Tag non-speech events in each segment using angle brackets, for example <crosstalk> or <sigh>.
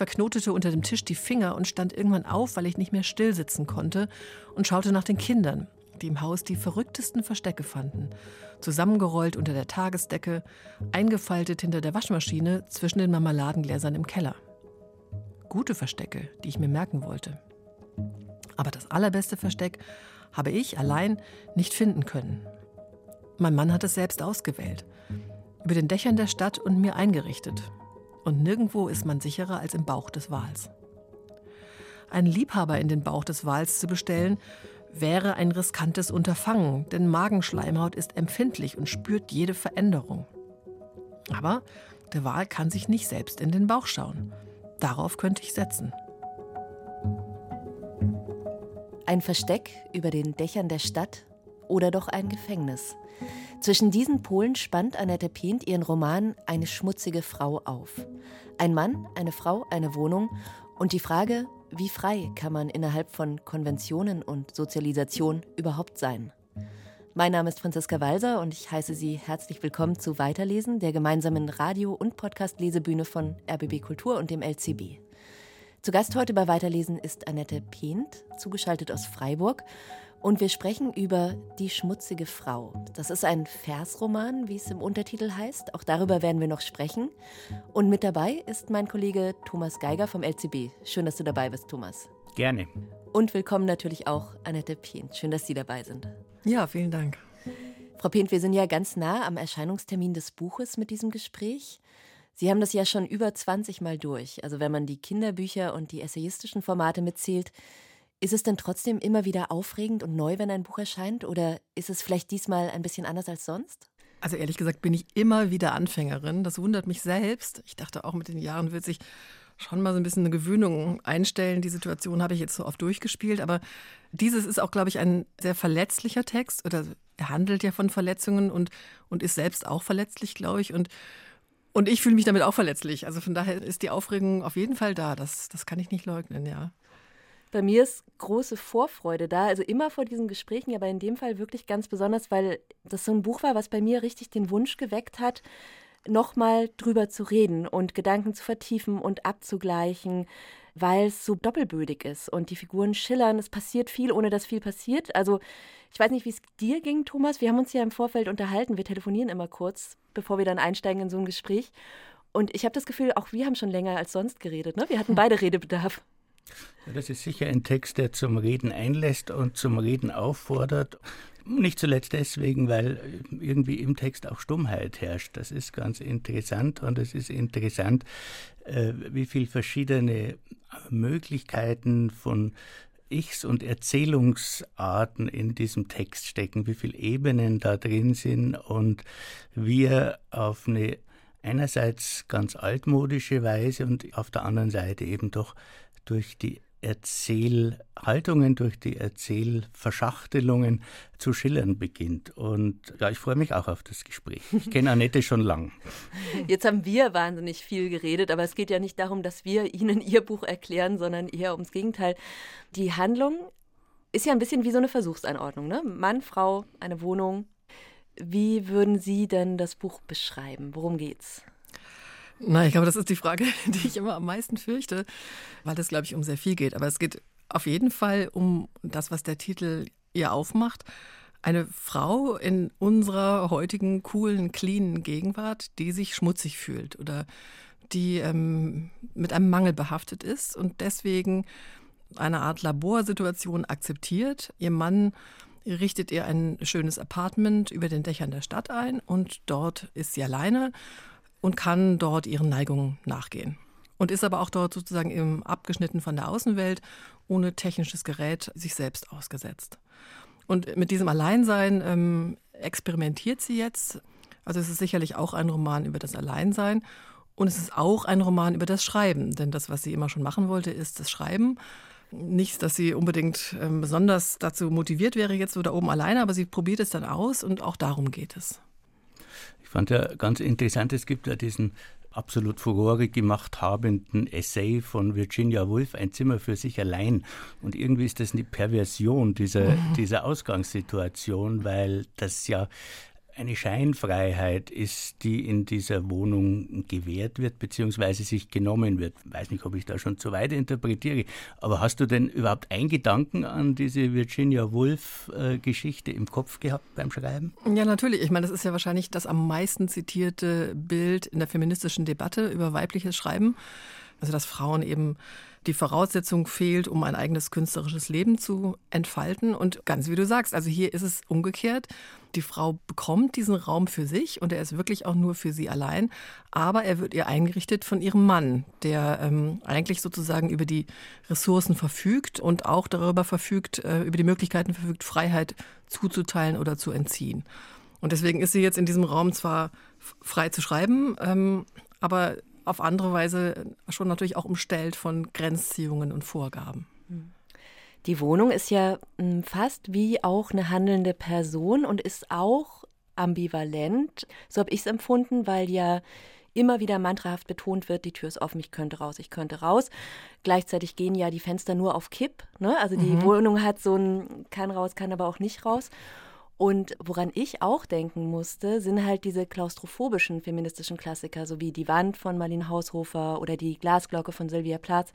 verknotete unter dem Tisch die Finger und stand irgendwann auf, weil ich nicht mehr still sitzen konnte und schaute nach den Kindern, die im Haus die verrücktesten Verstecke fanden. Zusammengerollt unter der Tagesdecke, eingefaltet hinter der Waschmaschine zwischen den Marmeladengläsern im Keller. Gute Verstecke, die ich mir merken wollte. Aber das allerbeste Versteck habe ich allein nicht finden können. Mein Mann hat es selbst ausgewählt, über den Dächern der Stadt und mir eingerichtet. Und nirgendwo ist man sicherer als im Bauch des Wals. Einen Liebhaber in den Bauch des Wals zu bestellen, wäre ein riskantes Unterfangen, denn Magenschleimhaut ist empfindlich und spürt jede Veränderung. Aber der Wal kann sich nicht selbst in den Bauch schauen. Darauf könnte ich setzen. Ein Versteck über den Dächern der Stadt oder doch ein Gefängnis? Zwischen diesen Polen spannt Annette Pient ihren Roman Eine schmutzige Frau auf. Ein Mann, eine Frau, eine Wohnung und die Frage, wie frei kann man innerhalb von Konventionen und Sozialisation überhaupt sein? Mein Name ist Franziska Walser und ich heiße Sie herzlich willkommen zu Weiterlesen, der gemeinsamen Radio- und Podcast-Lesebühne von RBB Kultur und dem LCB. Zu Gast heute bei Weiterlesen ist Annette Pient, zugeschaltet aus Freiburg. Und wir sprechen über Die schmutzige Frau. Das ist ein Versroman, wie es im Untertitel heißt. Auch darüber werden wir noch sprechen. Und mit dabei ist mein Kollege Thomas Geiger vom LCB. Schön, dass du dabei bist, Thomas. Gerne. Und willkommen natürlich auch Annette Pient. Schön, dass Sie dabei sind. Ja, vielen Dank. Frau Pient, wir sind ja ganz nah am Erscheinungstermin des Buches mit diesem Gespräch. Sie haben das ja schon über 20 Mal durch. Also wenn man die Kinderbücher und die essayistischen Formate mitzählt, ist es denn trotzdem immer wieder aufregend und neu, wenn ein Buch erscheint? Oder ist es vielleicht diesmal ein bisschen anders als sonst? Also ehrlich gesagt bin ich immer wieder Anfängerin. Das wundert mich selbst. Ich dachte auch mit den Jahren wird sich schon mal so ein bisschen eine Gewöhnung einstellen. Die Situation habe ich jetzt so oft durchgespielt. Aber dieses ist auch, glaube ich, ein sehr verletzlicher Text. Oder er handelt ja von Verletzungen und, und ist selbst auch verletzlich, glaube ich. Und, und ich fühle mich damit auch verletzlich. Also von daher ist die Aufregung auf jeden Fall da. Das, das kann ich nicht leugnen, ja. Bei mir ist große Vorfreude da, also immer vor diesen Gesprächen, aber in dem Fall wirklich ganz besonders, weil das so ein Buch war, was bei mir richtig den Wunsch geweckt hat, nochmal drüber zu reden und Gedanken zu vertiefen und abzugleichen, weil es so doppelbödig ist und die Figuren schillern. Es passiert viel, ohne dass viel passiert. Also ich weiß nicht, wie es dir ging, Thomas. Wir haben uns ja im Vorfeld unterhalten. Wir telefonieren immer kurz, bevor wir dann einsteigen in so ein Gespräch. Und ich habe das Gefühl, auch wir haben schon länger als sonst geredet. Ne? Wir hatten beide <laughs> Redebedarf. Ja, das ist sicher ein Text, der zum Reden einlässt und zum Reden auffordert. Nicht zuletzt deswegen, weil irgendwie im Text auch Stummheit herrscht. Das ist ganz interessant und es ist interessant, äh, wie viele verschiedene Möglichkeiten von Ichs und Erzählungsarten in diesem Text stecken, wie viele Ebenen da drin sind und wir auf eine einerseits ganz altmodische Weise und auf der anderen Seite eben doch durch die Erzählhaltungen, durch die Erzählverschachtelungen zu schillern beginnt. Und ja, ich freue mich auch auf das Gespräch. Ich kenne Annette schon lang. <laughs> Jetzt haben wir wahnsinnig viel geredet, aber es geht ja nicht darum, dass wir Ihnen Ihr Buch erklären, sondern eher ums Gegenteil. Die Handlung ist ja ein bisschen wie so eine Versuchsanordnung. Ne? Mann, Frau, eine Wohnung. Wie würden Sie denn das Buch beschreiben? Worum geht's? Na, ich glaube, das ist die Frage, <laughs> die ich immer am meisten fürchte, weil das, glaube ich, um sehr viel geht. Aber es geht auf jeden Fall um das, was der Titel ihr aufmacht. Eine Frau in unserer heutigen coolen, cleanen Gegenwart, die sich schmutzig fühlt oder die ähm, mit einem Mangel behaftet ist und deswegen eine Art Laborsituation akzeptiert. Ihr Mann richtet ihr ein schönes Apartment über den Dächern der Stadt ein und dort ist sie alleine und kann dort ihren Neigungen nachgehen. Und ist aber auch dort sozusagen im abgeschnitten von der Außenwelt, ohne technisches Gerät, sich selbst ausgesetzt. Und mit diesem Alleinsein ähm, experimentiert sie jetzt. Also es ist sicherlich auch ein Roman über das Alleinsein. Und es ist auch ein Roman über das Schreiben. Denn das, was sie immer schon machen wollte, ist das Schreiben. Nicht, dass sie unbedingt ähm, besonders dazu motiviert wäre, jetzt so da oben alleine, aber sie probiert es dann aus und auch darum geht es. Ich fand ja ganz interessant, es gibt ja diesen absolut Furore gemacht habenden Essay von Virginia Woolf, Ein Zimmer für sich allein. Und irgendwie ist das eine Perversion dieser, mhm. dieser Ausgangssituation, weil das ja eine Scheinfreiheit ist, die in dieser Wohnung gewährt wird, beziehungsweise sich genommen wird. Ich weiß nicht, ob ich da schon zu weit interpretiere, aber hast du denn überhaupt einen Gedanken an diese Virginia Woolf-Geschichte im Kopf gehabt beim Schreiben? Ja, natürlich. Ich meine, das ist ja wahrscheinlich das am meisten zitierte Bild in der feministischen Debatte über weibliches Schreiben. Also, dass Frauen eben die Voraussetzung fehlt, um ein eigenes künstlerisches Leben zu entfalten. Und ganz wie du sagst, also hier ist es umgekehrt. Die Frau bekommt diesen Raum für sich und er ist wirklich auch nur für sie allein. Aber er wird ihr eingerichtet von ihrem Mann, der ähm, eigentlich sozusagen über die Ressourcen verfügt und auch darüber verfügt, äh, über die Möglichkeiten verfügt, Freiheit zuzuteilen oder zu entziehen. Und deswegen ist sie jetzt in diesem Raum zwar frei zu schreiben, ähm, aber auf andere Weise schon natürlich auch umstellt von Grenzziehungen und Vorgaben. Die Wohnung ist ja hm, fast wie auch eine handelnde Person und ist auch ambivalent. So habe ich es empfunden, weil ja immer wieder mantrahaft betont wird, die Tür ist offen, ich könnte raus, ich könnte raus. Gleichzeitig gehen ja die Fenster nur auf Kipp. Ne? Also die mhm. Wohnung hat so ein kann raus, kann aber auch nicht raus. Und woran ich auch denken musste, sind halt diese klaustrophobischen feministischen Klassiker, so wie Die Wand von Marlene Haushofer oder die Glasglocke von Sylvia Plath.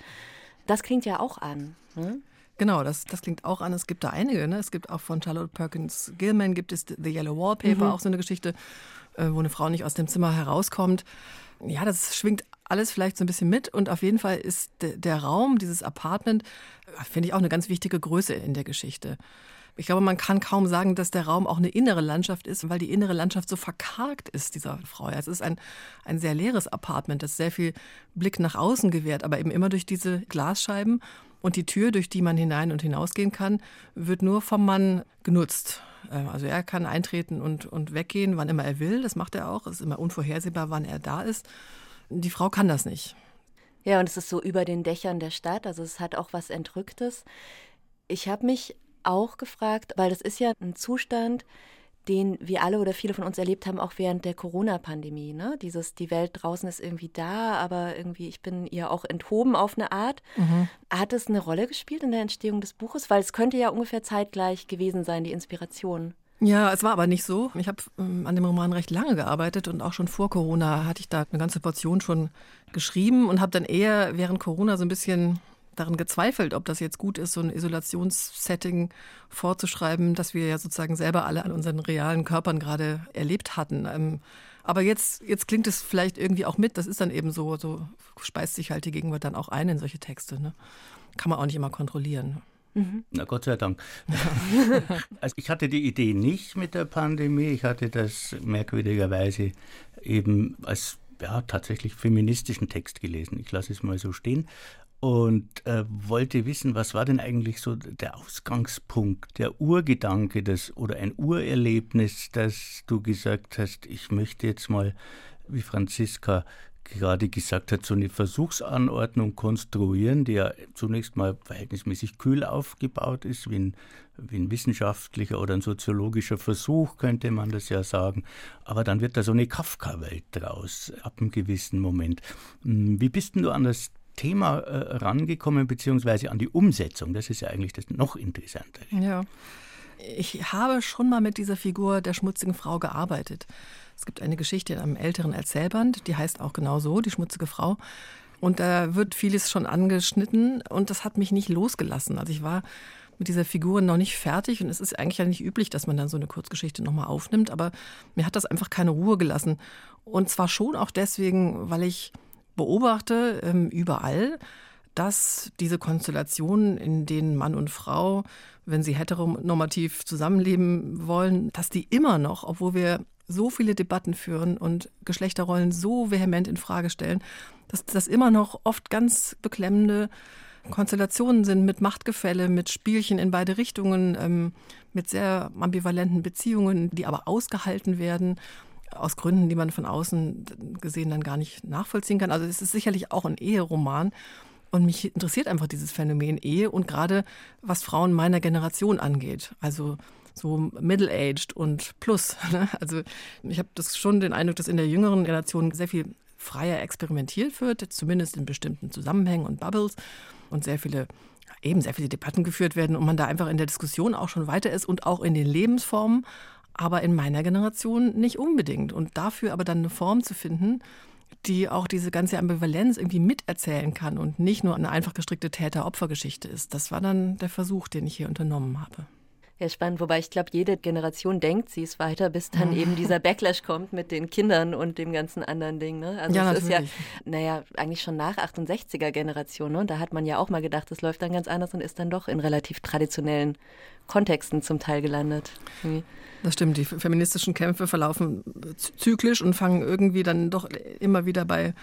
Das klingt ja auch an. Ne? Genau, das, das klingt auch an. Es gibt da einige. Ne? Es gibt auch von Charlotte Perkins Gilman gibt es The Yellow Wallpaper, mhm. auch so eine Geschichte, äh, wo eine Frau nicht aus dem Zimmer herauskommt. Ja, das schwingt alles vielleicht so ein bisschen mit. Und auf jeden Fall ist der Raum, dieses Apartment, äh, finde ich auch eine ganz wichtige Größe in der Geschichte. Ich glaube, man kann kaum sagen, dass der Raum auch eine innere Landschaft ist, weil die innere Landschaft so verkargt ist, dieser Frau. Es ist ein, ein sehr leeres Apartment, das sehr viel Blick nach außen gewährt, aber eben immer durch diese Glasscheiben. Und die Tür, durch die man hinein und hinausgehen kann, wird nur vom Mann genutzt. Äh, also er kann eintreten und, und weggehen, wann immer er will. Das macht er auch. Es ist immer unvorhersehbar, wann er da ist. Die Frau kann das nicht. Ja, und es ist so über den Dächern der Stadt. Also es hat auch was Entrücktes. Ich habe mich auch gefragt, weil das ist ja ein Zustand, den wir alle oder viele von uns erlebt haben, auch während der Corona-Pandemie. Ne? Dieses, die Welt draußen ist irgendwie da, aber irgendwie, ich bin ihr auch enthoben auf eine Art. Mhm. Hat es eine Rolle gespielt in der Entstehung des Buches? Weil es könnte ja ungefähr zeitgleich gewesen sein, die Inspiration. Ja, es war aber nicht so. Ich habe ähm, an dem Roman recht lange gearbeitet und auch schon vor Corona hatte ich da eine ganze Portion schon geschrieben und habe dann eher während Corona so ein bisschen daran gezweifelt, ob das jetzt gut ist, so ein Isolationssetting vorzuschreiben, das wir ja sozusagen selber alle an unseren realen Körpern gerade erlebt hatten. Ähm, aber jetzt, jetzt klingt es vielleicht irgendwie auch mit, das ist dann eben so, so speist sich halt die Gegenwart dann auch ein in solche Texte. Ne? Kann man auch nicht immer kontrollieren. Mhm. Na Gott sei Dank. <laughs> also ich hatte die Idee nicht mit der Pandemie. Ich hatte das merkwürdigerweise eben als ja, tatsächlich feministischen Text gelesen. Ich lasse es mal so stehen und äh, wollte wissen, was war denn eigentlich so der Ausgangspunkt, der Urgedanke des, oder ein Urerlebnis, dass du gesagt hast, ich möchte jetzt mal, wie Franziska gerade gesagt hat, so eine Versuchsanordnung konstruieren, die ja zunächst mal verhältnismäßig kühl aufgebaut ist, wie ein, wie ein wissenschaftlicher oder ein soziologischer Versuch, könnte man das ja sagen. Aber dann wird da so eine Kafka-Welt draus, ab einem gewissen Moment. Hm, wie bist denn du an das Thema äh, rangekommen, beziehungsweise an die Umsetzung. Das ist ja eigentlich das noch interessantere. Ja. Ich habe schon mal mit dieser Figur der schmutzigen Frau gearbeitet. Es gibt eine Geschichte in einem älteren Erzählband, die heißt auch genau so, die schmutzige Frau. Und da wird vieles schon angeschnitten und das hat mich nicht losgelassen. Also ich war mit dieser Figur noch nicht fertig und es ist eigentlich ja nicht üblich, dass man dann so eine Kurzgeschichte nochmal aufnimmt, aber mir hat das einfach keine Ruhe gelassen. Und zwar schon auch deswegen, weil ich beobachte ähm, überall, dass diese Konstellationen, in denen Mann und Frau, wenn sie heteronormativ zusammenleben wollen, dass die immer noch, obwohl wir so viele Debatten führen und Geschlechterrollen so vehement in Frage stellen, dass das immer noch oft ganz beklemmende Konstellationen sind mit Machtgefälle, mit Spielchen in beide Richtungen, ähm, mit sehr ambivalenten Beziehungen, die aber ausgehalten werden aus Gründen, die man von außen gesehen dann gar nicht nachvollziehen kann. Also es ist sicherlich auch ein Eheroman. Und mich interessiert einfach dieses Phänomen Ehe und gerade was Frauen meiner Generation angeht. Also so middle-aged und plus. <laughs> Ne? Also ich habe das schon den Eindruck, dass in der jüngeren Generation sehr viel freier experimentiert wird, zumindest in bestimmten Zusammenhängen und Bubbles und sehr viele eben sehr viele Debatten geführt werden und man da einfach in der Diskussion auch schon weiter ist und auch in den Lebensformen aber in meiner Generation nicht unbedingt. Und dafür aber dann eine Form zu finden, die auch diese ganze Ambivalenz irgendwie miterzählen kann und nicht nur eine einfach gestrickte Täter-Opfer-Geschichte ist. Das war dann der Versuch, den ich hier unternommen habe. Ja, spannend, wobei ich glaube, jede Generation denkt, sie ist weiter, bis dann mhm. eben <laughs> dieser Backlash kommt mit den Kindern und dem ganzen anderen Ding. Ne? Also ja, es natürlich. ist ja, naja, eigentlich schon nach 68er Generation. Ne? Und da hat man ja auch mal gedacht, es läuft dann ganz anders und ist dann doch in relativ traditionellen Kontexten zum Teil gelandet. Irgendwie. Das stimmt, die feministischen Kämpfe verlaufen zyklisch und fangen irgendwie dann doch immer wieder bei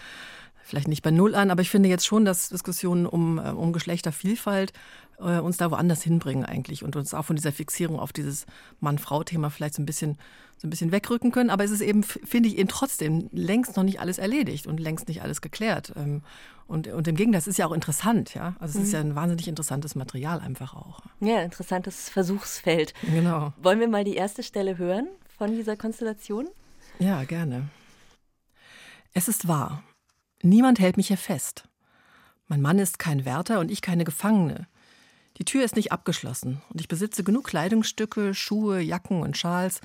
vielleicht nicht bei Null an, aber ich finde jetzt schon, dass Diskussionen um, äh, um Geschlechtervielfalt äh, uns da woanders hinbringen eigentlich und uns auch von dieser Fixierung auf dieses Mann-Frau-Thema vielleicht so ein bisschen so ein bisschen wegrücken können. Aber es ist eben, finde ich, eben trotzdem längst noch nicht alles erledigt und längst nicht alles geklärt. Ähm, und, und im Gegenteil, es ist ja auch interessant, ja. Also es mhm. ist ja ein wahnsinnig interessantes Material einfach auch. Ja, interessantes Versuchsfeld. Genau. Wollen wir mal die erste Stelle hören von dieser Konstellation? Ja, gerne. Es ist wahr. Niemand hält mich hier fest. Mein Mann ist kein Wärter und ich keine Gefangene. Die Tür ist nicht abgeschlossen und ich besitze genug Kleidungsstücke, Schuhe, Jacken und Schals,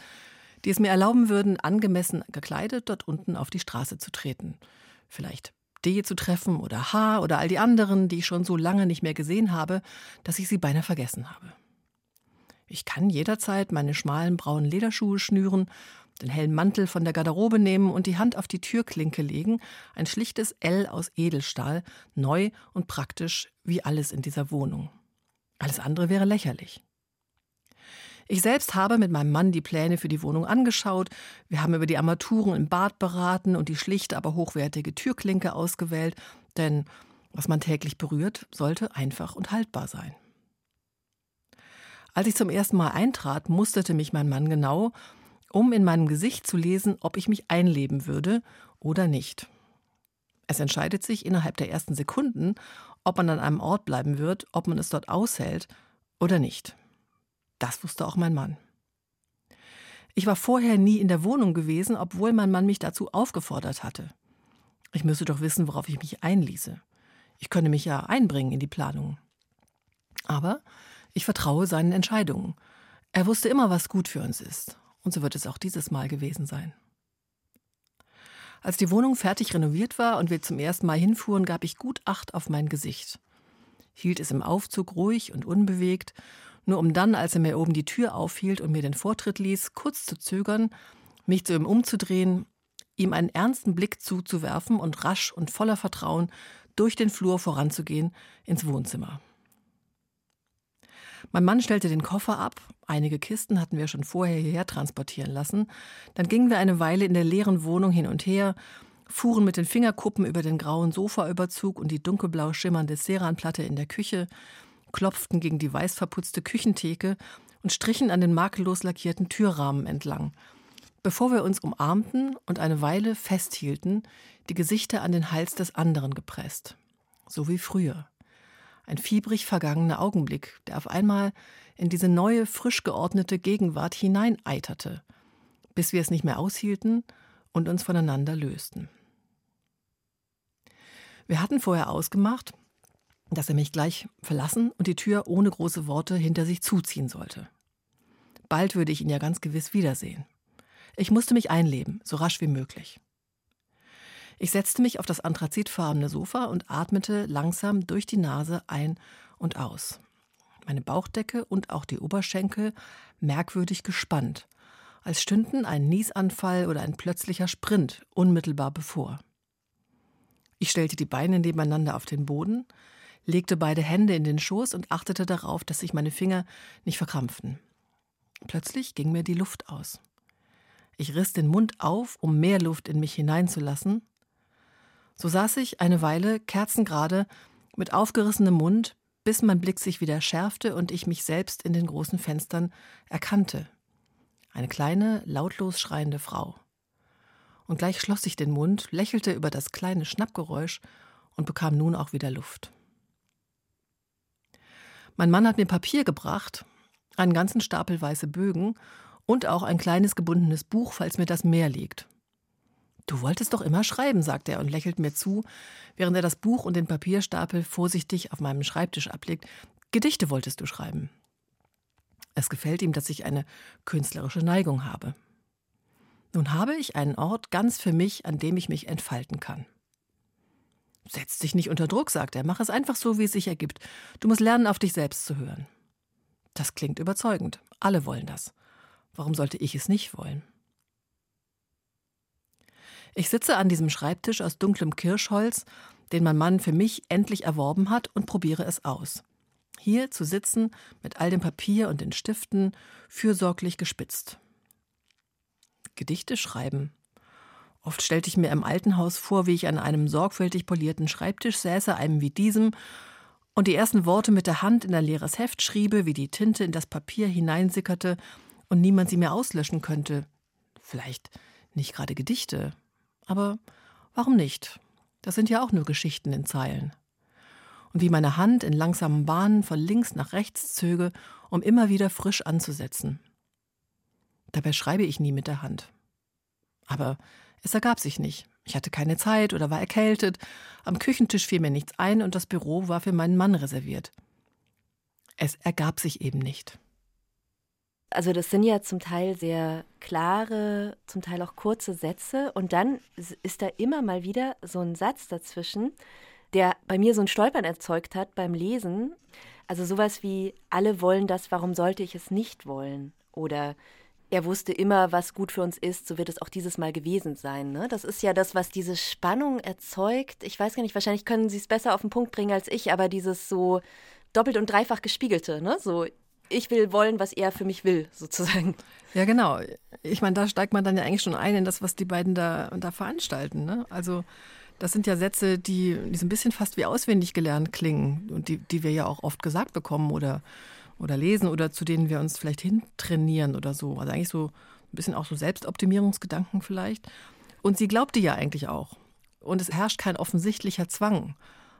die es mir erlauben würden, angemessen gekleidet dort unten auf die Straße zu treten. Vielleicht D zu treffen oder H oder all die anderen, die ich schon so lange nicht mehr gesehen habe, dass ich sie beinahe vergessen habe. Ich kann jederzeit meine schmalen braunen Lederschuhe schnüren den hellen Mantel von der Garderobe nehmen und die Hand auf die Türklinke legen, ein schlichtes L aus Edelstahl, neu und praktisch wie alles in dieser Wohnung. Alles andere wäre lächerlich. Ich selbst habe mit meinem Mann die Pläne für die Wohnung angeschaut, wir haben über die Armaturen im Bad beraten und die schlichte, aber hochwertige Türklinke ausgewählt, denn was man täglich berührt, sollte einfach und haltbar sein. Als ich zum ersten Mal eintrat, musterte mich mein Mann genau um in meinem Gesicht zu lesen, ob ich mich einleben würde oder nicht. Es entscheidet sich innerhalb der ersten Sekunden, ob man an einem Ort bleiben wird, ob man es dort aushält oder nicht. Das wusste auch mein Mann. Ich war vorher nie in der Wohnung gewesen, obwohl mein Mann mich dazu aufgefordert hatte. Ich müsse doch wissen, worauf ich mich einließe. Ich könne mich ja einbringen in die Planung. Aber ich vertraue seinen Entscheidungen. Er wusste immer, was gut für uns ist. Und so wird es auch dieses Mal gewesen sein. Als die Wohnung fertig renoviert war und wir zum ersten Mal hinfuhren, gab ich gut Acht auf mein Gesicht. Hielt es im Aufzug ruhig und unbewegt, nur um dann, als er mir oben die Tür aufhielt und mir den Vortritt ließ, kurz zu zögern, mich zu ihm umzudrehen, ihm einen ernsten Blick zuzuwerfen und rasch und voller Vertrauen durch den Flur voranzugehen ins Wohnzimmer. Mein Mann stellte den Koffer ab. Einige Kisten hatten wir schon vorher hierher transportieren lassen. Dann gingen wir eine Weile in der leeren Wohnung hin und her, fuhren mit den Fingerkuppen über den grauen Sofaüberzug und die dunkelblau schimmernde Ceranplatte in der Küche, klopften gegen die weiß verputzte Küchentheke und strichen an den makellos lackierten Türrahmen entlang, bevor wir uns umarmten und eine Weile festhielten, die Gesichter an den Hals des anderen gepresst. So wie früher ein fiebrig vergangener Augenblick, der auf einmal in diese neue, frisch geordnete Gegenwart hineineiterte, bis wir es nicht mehr aushielten und uns voneinander lösten. Wir hatten vorher ausgemacht, dass er mich gleich verlassen und die Tür ohne große Worte hinter sich zuziehen sollte. Bald würde ich ihn ja ganz gewiss wiedersehen. Ich musste mich einleben, so rasch wie möglich. Ich setzte mich auf das anthrazitfarbene Sofa und atmete langsam durch die Nase ein und aus. Meine Bauchdecke und auch die Oberschenkel merkwürdig gespannt, als stünden ein Niesanfall oder ein plötzlicher Sprint unmittelbar bevor. Ich stellte die Beine nebeneinander auf den Boden, legte beide Hände in den Schoß und achtete darauf, dass sich meine Finger nicht verkrampften. Plötzlich ging mir die Luft aus. Ich riss den Mund auf, um mehr Luft in mich hineinzulassen, so saß ich eine Weile kerzengerade mit aufgerissenem Mund, bis mein Blick sich wieder schärfte und ich mich selbst in den großen Fenstern erkannte. Eine kleine, lautlos schreiende Frau. Und gleich schloss ich den Mund, lächelte über das kleine Schnappgeräusch und bekam nun auch wieder Luft. Mein Mann hat mir Papier gebracht, einen ganzen Stapel weiße Bögen und auch ein kleines gebundenes Buch, falls mir das mehr liegt. Du wolltest doch immer schreiben, sagt er und lächelt mir zu, während er das Buch und den Papierstapel vorsichtig auf meinem Schreibtisch ablegt. Gedichte wolltest du schreiben. Es gefällt ihm, dass ich eine künstlerische Neigung habe. Nun habe ich einen Ort ganz für mich, an dem ich mich entfalten kann. Setz dich nicht unter Druck, sagt er, mach es einfach so, wie es sich ergibt. Du musst lernen, auf dich selbst zu hören. Das klingt überzeugend. Alle wollen das. Warum sollte ich es nicht wollen? Ich sitze an diesem Schreibtisch aus dunklem Kirschholz, den mein Mann für mich endlich erworben hat, und probiere es aus. Hier zu sitzen, mit all dem Papier und den Stiften, fürsorglich gespitzt. Gedichte schreiben. Oft stellte ich mir im Altenhaus vor, wie ich an einem sorgfältig polierten Schreibtisch säße, einem wie diesem, und die ersten Worte mit der Hand in ein leeres Heft schriebe, wie die Tinte in das Papier hineinsickerte und niemand sie mehr auslöschen könnte. Vielleicht nicht gerade Gedichte, aber warum nicht? Das sind ja auch nur Geschichten in Zeilen. Und wie meine Hand in langsamen Bahnen von links nach rechts zöge, um immer wieder frisch anzusetzen. Dabei schreibe ich nie mit der Hand. Aber es ergab sich nicht. Ich hatte keine Zeit oder war erkältet. Am Küchentisch fiel mir nichts ein und das Büro war für meinen Mann reserviert. Es ergab sich eben nicht. Also das sind ja zum Teil sehr klare, zum Teil auch kurze Sätze und dann ist da immer mal wieder so ein Satz dazwischen, der bei mir so ein Stolpern erzeugt hat beim Lesen. Also sowas wie alle wollen das, warum sollte ich es nicht wollen? Oder er wusste immer, was gut für uns ist, so wird es auch dieses Mal gewesen sein. Ne? Das ist ja das, was diese Spannung erzeugt. Ich weiß gar nicht, wahrscheinlich können Sie es besser auf den Punkt bringen als ich, aber dieses so doppelt und dreifach gespiegelte, ne? So, ich will wollen, was er für mich will, sozusagen. Ja, genau. Ich meine, da steigt man dann ja eigentlich schon ein in das, was die beiden da, da veranstalten. Ne? Also, das sind ja Sätze, die, die so ein bisschen fast wie auswendig gelernt klingen und die, die wir ja auch oft gesagt bekommen oder oder lesen oder zu denen wir uns vielleicht hintrainieren oder so. Also eigentlich so ein bisschen auch so Selbstoptimierungsgedanken vielleicht. Und sie glaubte ja eigentlich auch. Und es herrscht kein offensichtlicher Zwang.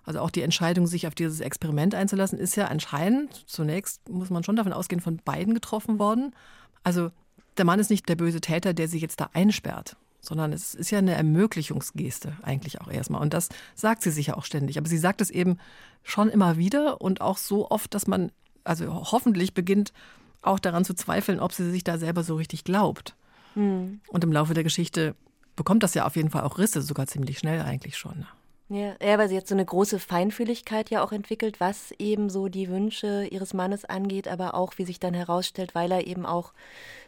Also auch die Entscheidung, sich auf dieses Experiment einzulassen, ist ja anscheinend, zunächst muss man schon davon ausgehen, von beiden getroffen worden. Also der Mann ist nicht der böse Täter, der sie jetzt da einsperrt, sondern es ist ja eine Ermöglichungsgeste eigentlich auch erstmal. Und das sagt sie sich ja auch ständig. Aber sie sagt es eben schon immer wieder und auch so oft, dass man also hoffentlich beginnt auch daran zu zweifeln, ob sie sich da selber so richtig glaubt. Mhm. Und im Laufe der Geschichte bekommt das ja auf jeden Fall auch Risse, sogar ziemlich schnell eigentlich schon. Ja, ja, weil sie jetzt so eine große Feinfühligkeit ja auch entwickelt, was eben so die Wünsche ihres Mannes angeht, aber auch, wie sich dann herausstellt, weil er eben auch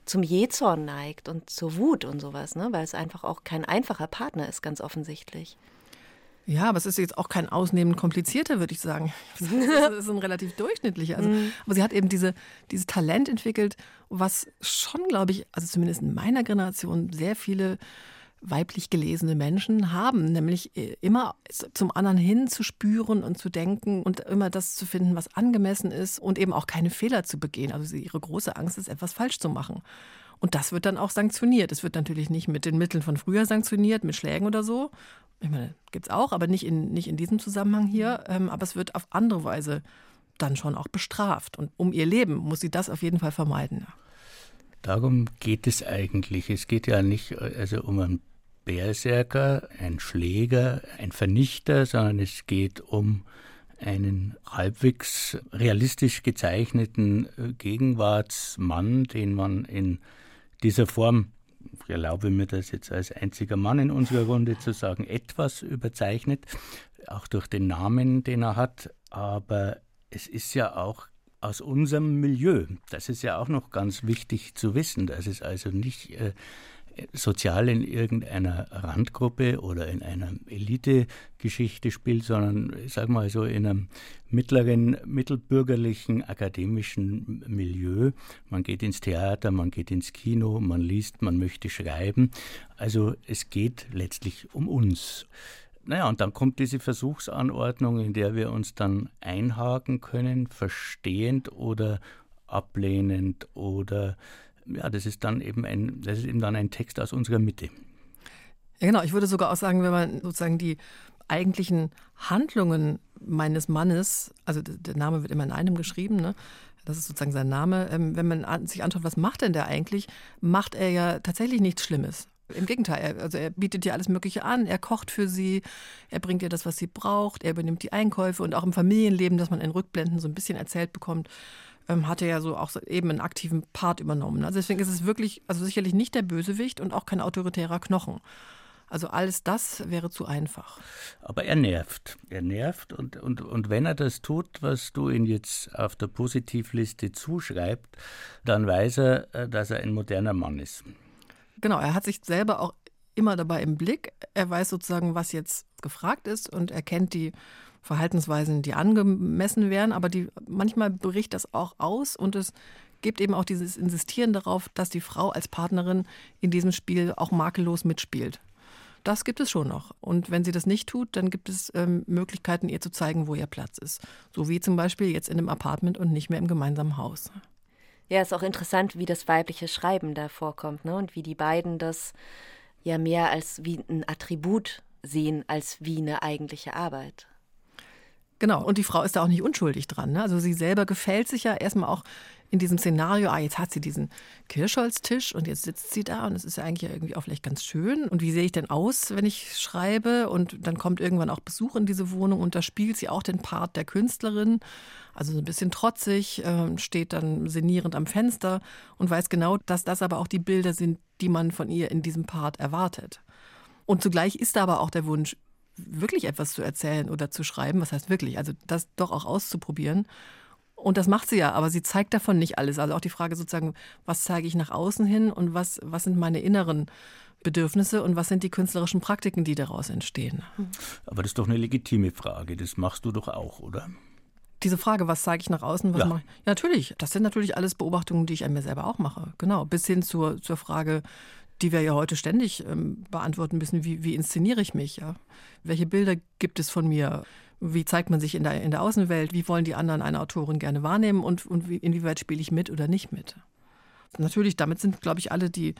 zum Jähzorn neigt und zur Wut und sowas, ne? weil es einfach auch kein einfacher Partner ist, ganz offensichtlich. Ja, aber es ist jetzt auch kein ausnehmend komplizierter, würde ich sagen. <laughs> Es ist ein relativ durchschnittlicher. Also, mhm. Aber sie hat eben diese, dieses Talent entwickelt, was schon, glaube ich, also zumindest in meiner Generation sehr viele weiblich gelesene Menschen haben, nämlich äh, immer zum anderen hin zu spüren und zu denken und immer das zu finden, was angemessen ist und eben auch keine Fehler zu begehen. Also ihre große Angst ist, etwas falsch zu machen. Und das wird dann auch sanktioniert. Es wird natürlich nicht mit den Mitteln von früher sanktioniert, mit Schlägen oder so. Ich meine, gibt es auch, aber nicht in, nicht in diesem Zusammenhang hier. Ähm, aber es wird auf andere Weise dann schon auch bestraft. Und um ihr Leben muss sie das auf jeden Fall vermeiden. Darum geht es eigentlich. Es geht ja nicht also um einen Berserker, einen Schläger, einen Vernichter, sondern es geht um einen halbwegs realistisch gezeichneten äh, Gegenwartsmann, den man in dieser Form, ich erlaube mir das jetzt als einziger Mann in unserer Runde zu sagen, etwas überzeichnet, auch durch den Namen, den er hat, aber es ist ja auch aus unserem Milieu. Das ist ja auch noch ganz wichtig zu wissen, dass es also nicht äh, sozial in irgendeiner Randgruppe oder in einer Elitegeschichte spielt, sondern ich sage mal so in einem mittleren, mittelbürgerlichen akademischen Milieu. Man geht ins Theater, man geht ins Kino, man liest, man möchte schreiben. Also es geht letztlich um uns. Naja, und dann kommt diese Versuchsanordnung, in der wir uns dann einhaken können, verstehend oder ablehnend oder ja, das ist dann eben ein, das ist eben dann ein Text aus unserer Mitte. Ja, genau. Ich würde sogar auch sagen, wenn man sozusagen die eigentlichen Handlungen meines Mannes, also der Name wird immer in einem geschrieben, ne? das ist sozusagen sein Name, ähm, wenn man sich anschaut, was macht denn der eigentlich, macht er ja tatsächlich nichts Schlimmes. Im Gegenteil, er, also er bietet ihr alles Mögliche an, er kocht für sie, er bringt ihr das, was sie braucht, er übernimmt die Einkäufe und auch im Familienleben, das man in Rückblenden so ein bisschen erzählt bekommt, ähm, hat er ja so auch eben einen aktiven Part übernommen. Also deswegen ist es wirklich, also sicherlich nicht der Bösewicht und auch kein autoritärer Knochen. Also alles das wäre zu einfach. Aber er nervt. Er nervt und, und, und wenn er das tut, was du ihn jetzt auf der Positivliste zuschreibst, dann weiß er, äh, dass er ein moderner Mann ist. Genau, er hat sich selber auch immer dabei im Blick. Er weiß sozusagen, was jetzt gefragt ist und er kennt die Verhaltensweisen, die angemessen wären, aber die, manchmal bricht das auch aus und es gibt eben auch dieses Insistieren darauf, dass die Frau als Partnerin in diesem Spiel auch makellos mitspielt. Das gibt es schon noch. Und wenn sie das nicht tut, dann gibt es ähm, Möglichkeiten, ihr zu zeigen, wo ihr Platz ist. So wie zum Beispiel jetzt in einem Apartment und nicht mehr im gemeinsamen Haus. Ja, ist auch interessant, wie das weibliche Schreiben da vorkommt ne? und wie die beiden das ja mehr als wie ein Attribut sehen, als wie eine eigentliche Arbeit. Genau, und die Frau ist da auch nicht unschuldig dran. Ne? Also sie selber gefällt sich ja erstmal auch in diesem Szenario, ah, jetzt hat sie diesen Kirschholztisch und jetzt sitzt sie da und es ist ja eigentlich irgendwie auch vielleicht ganz schön. Und wie sehe ich denn aus, wenn ich schreibe? Und dann kommt irgendwann auch Besuch in diese Wohnung und da spielt sie auch den Part der Künstlerin. Also so ein bisschen trotzig, äh, steht dann sinnierend am Fenster und weiß genau, dass das aber auch die Bilder sind, die man von ihr in diesem Part erwartet. Und zugleich ist da aber auch der Wunsch, wirklich etwas zu erzählen oder zu schreiben. Was heißt wirklich? Also das doch auch auszuprobieren. Und das macht sie ja, aber sie zeigt davon nicht alles. Also auch die Frage sozusagen, was zeige ich nach außen hin und was, was sind meine inneren Bedürfnisse und was sind die künstlerischen Praktiken, die daraus entstehen. Aber das ist doch eine legitime Frage. Das machst du doch auch, oder? Diese Frage, was zeige ich nach außen, was Ja. mache ich? Ja, natürlich. Das sind natürlich alles Beobachtungen, die ich an mir selber auch mache. Genau. Bis hin zur, zur Frage, die wir ja heute ständig ähm, beantworten müssen, wie, wie inszeniere ich mich? Ja? Welche Bilder gibt es von mir? Wie zeigt man sich in der, in der Außenwelt? Wie wollen die anderen eine Autorin gerne wahrnehmen? Und, und wie, inwieweit spiele ich mit oder nicht mit? Natürlich, damit sind, glaube ich, alle, die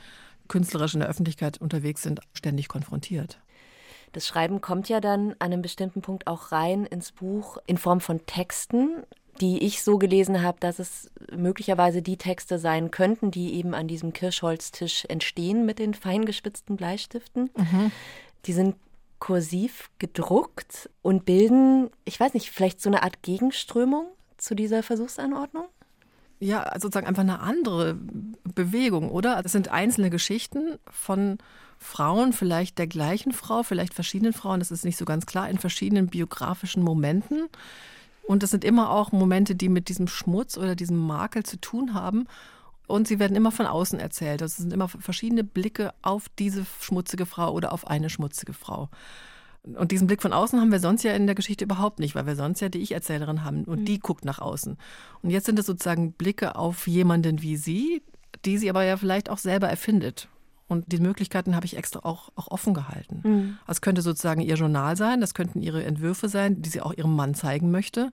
künstlerisch in der Öffentlichkeit unterwegs sind, ständig konfrontiert. Das Schreiben kommt ja dann an einem bestimmten Punkt auch rein ins Buch in Form von Texten, die ich so gelesen habe, dass es möglicherweise die Texte sein könnten, die eben an diesem Kirschholztisch entstehen mit den feingespitzten Bleistiften. Die sind kursiv gedruckt und bilden, ich weiß nicht, vielleicht so eine Art Gegenströmung zu dieser Versuchsanordnung? Ja, also sozusagen einfach eine andere Bewegung, oder? Das sind einzelne Geschichten von Frauen, vielleicht der gleichen Frau, vielleicht verschiedenen Frauen, das ist nicht so ganz klar, in verschiedenen biografischen Momenten. Und das sind immer auch Momente, die mit diesem Schmutz oder diesem Makel zu tun haben. Und sie werden immer von außen erzählt. Das sind immer verschiedene Blicke auf diese schmutzige Frau oder auf eine schmutzige Frau. Und diesen Blick von außen haben wir sonst ja in der Geschichte überhaupt nicht, weil wir sonst ja die Ich-Erzählerin haben und die guckt nach außen. Und jetzt sind es sozusagen Blicke auf jemanden wie sie, die sie aber ja vielleicht auch selber erfindet. Und die Möglichkeiten habe ich extra auch, auch offen gehalten. Es könnte sozusagen ihr Journal sein, das könnten ihre Entwürfe sein, die sie auch ihrem Mann zeigen möchte.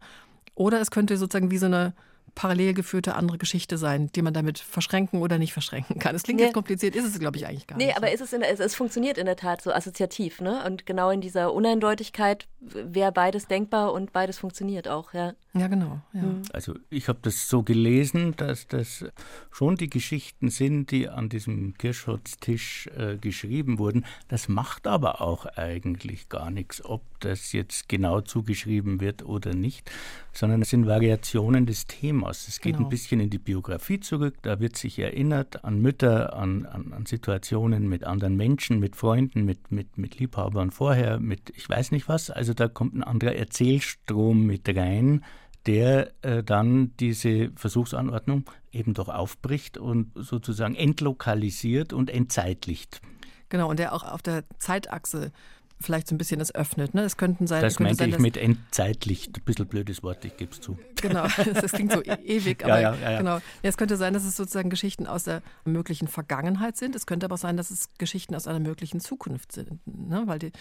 Oder es könnte sozusagen wie so eine parallel geführte andere Geschichte sein, die man damit verschränken oder nicht verschränken kann. Es klingt Nee. jetzt kompliziert, ist es, glaube ich, eigentlich gar Nee, nicht. aber ist es, in, es, es funktioniert in der Tat so assoziativ, ne? Und genau in dieser Uneindeutigkeit wäre beides denkbar und beides funktioniert auch, ja. ja, genau. Ja. Also ich habe das so gelesen, dass das schon die Geschichten sind, die an diesem Kirschholztisch äh, geschrieben wurden. Das macht aber auch eigentlich gar nichts, ob das jetzt genau zugeschrieben wird oder nicht, sondern es sind Variationen des Themas. Es geht Genau. ein bisschen in die Biografie zurück, da wird sich erinnert an Mütter, an, an, an Situationen mit anderen Menschen, mit Freunden, mit, mit, mit Liebhabern vorher, mit ich weiß nicht was. Also da kommt ein anderer Erzählstrom mit rein der äh, dann diese Versuchsanordnung eben doch aufbricht und sozusagen entlokalisiert und entzeitlicht. Genau, und der auch auf der Zeitachse vielleicht so ein bisschen das öffnet. Ne? Es könnten sein, Das könnte meinte sein, ich mit entzeitlicht. Ein bisschen blödes Wort, ich gebe es zu. Genau, <laughs> das klingt so e- ewig, <laughs> aber ja, ja, ja. genau. Es könnte sein, dass es sozusagen Geschichten aus der möglichen Vergangenheit sind. Es könnte aber auch sein, dass es Geschichten aus einer möglichen Zukunft sind. Ne? Weil die,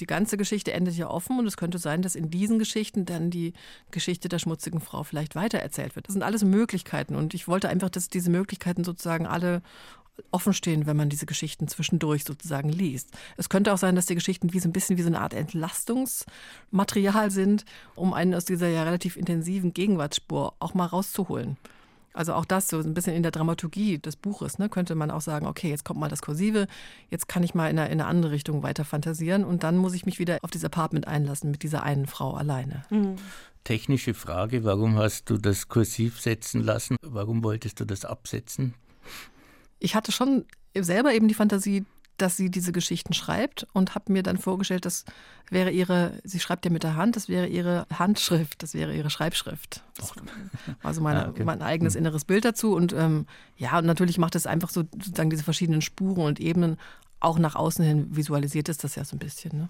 die ganze Geschichte endet ja offen und es könnte sein, dass in diesen Geschichten dann die Geschichte der schmutzigen Frau vielleicht weitererzählt wird. Das sind alles Möglichkeiten und ich wollte einfach, dass diese Möglichkeiten sozusagen alle offen stehen, wenn man diese Geschichten zwischendurch sozusagen liest. Es könnte auch sein, dass die Geschichten wie so ein bisschen wie so eine Art Entlastungsmaterial sind, um einen aus dieser ja relativ intensiven Gegenwartsspur auch mal rauszuholen. Also auch das so ein bisschen in der Dramaturgie des Buches, ne, könnte man auch sagen, okay, jetzt kommt mal das Kursive, jetzt kann ich mal in eine, in eine andere Richtung weiter fantasieren und dann muss ich mich wieder auf dieses Apartment einlassen mit dieser einen Frau alleine. Mhm. Technische Frage, warum hast du das Kursiv setzen lassen? Warum wolltest du das absetzen? Ich hatte schon selber eben die Fantasie, dass sie diese Geschichten schreibt und habe mir dann vorgestellt, das wäre ihre, sie schreibt ja mit der Hand, das wäre ihre Handschrift, das wäre ihre Schreibschrift. Das war also meine, <laughs> ah, okay. mein eigenes hm. inneres Bild dazu. Und ähm, ja, und natürlich macht es einfach so sozusagen diese verschiedenen Spuren und Ebenen auch nach außen hin visualisiert ist das ja so ein bisschen. Ne?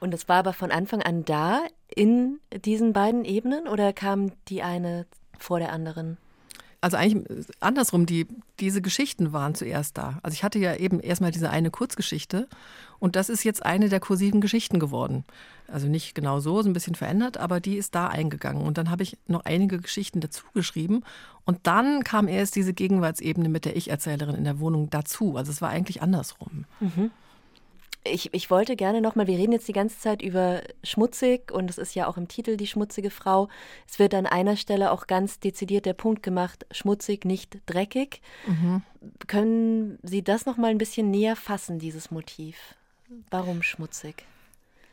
Und es war aber von Anfang an da in diesen beiden Ebenen oder kam die eine vor der anderen? Also eigentlich äh, andersrum, die, diese Geschichten waren zuerst da. Also ich hatte ja eben erstmal diese eine Kurzgeschichte und das ist jetzt eine der kursiven Geschichten geworden. Also nicht genau so, ist ein bisschen verändert, aber die ist da eingegangen. Und dann habe ich noch einige Geschichten dazu geschrieben und dann kam erst diese Gegenwartsebene mit der Ich-Erzählerin in der Wohnung dazu. Also es war eigentlich andersrum. Mhm ich, ich wollte gerne nochmal, wir reden jetzt die ganze Zeit über schmutzig und es ist ja auch im Titel die schmutzige Frau. Es wird an einer Stelle auch ganz dezidiert der Punkt gemacht, schmutzig, nicht dreckig. Mhm. Können Sie das nochmal ein bisschen näher fassen, dieses Motiv? Warum schmutzig?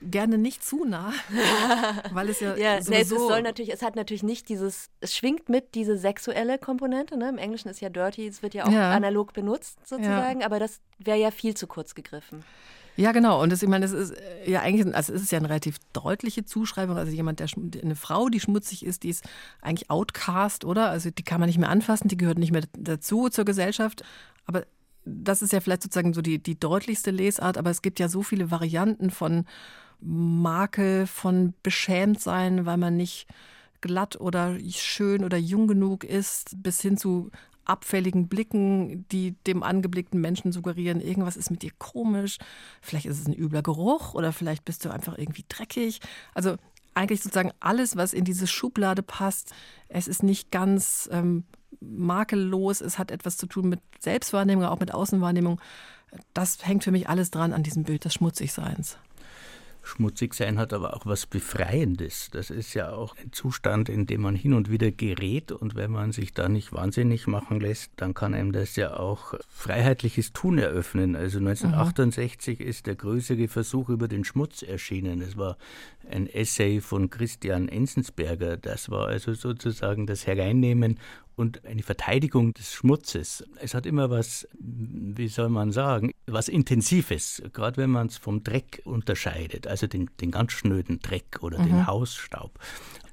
gerne nicht zu nah, <laughs> weil es ja, ja nee, es soll natürlich, es hat natürlich nicht dieses, es schwingt mit diese sexuelle Komponente. Ne? Im Englischen ist ja dirty, es wird ja auch ja. analog benutzt sozusagen, ja. aber das wäre ja viel zu kurz gegriffen. Ja, genau. Und das, ich meine, das ist äh, ja eigentlich, also es ist ja eine relativ deutliche Zuschreibung. Also jemand, der eine Frau, die schmutzig ist, die ist eigentlich outcast, oder? Also die kann man nicht mehr anfassen, die gehört nicht mehr dazu zur Gesellschaft. Aber das ist ja vielleicht sozusagen so die, die deutlichste Lesart, aber es gibt ja so viele Varianten von Makel, von beschämt sein, weil man nicht glatt oder schön oder jung genug ist, bis hin zu abfälligen Blicken, die dem angeblickten Menschen suggerieren, irgendwas ist mit dir komisch, vielleicht ist es ein übler Geruch oder vielleicht bist du einfach irgendwie dreckig. Also eigentlich sozusagen alles, was in diese Schublade passt. Es ist nicht ganz ähm, makellos, es hat etwas zu tun mit Selbstwahrnehmung, auch mit Außenwahrnehmung. Das hängt für mich alles dran an diesem Bild des Schmutzigseins. Schmutzig sein hat aber auch was Befreiendes. Das ist ja auch ein Zustand, in dem man hin und wieder gerät und wenn man sich da nicht wahnsinnig machen lässt, dann kann einem das ja auch freiheitliches Tun eröffnen. Also 1968 mhm. ist der größere Versuch über den Schmutz erschienen. Es war ein Essay von Christian Enzensberger. Das war also sozusagen das Hereinnehmen und eine Verteidigung des Schmutzes. Es hat immer was, wie soll man sagen, was Intensives, gerade wenn man es vom Dreck unterscheidet, also den, den ganz schnöden Dreck oder mhm. den Hausstaub.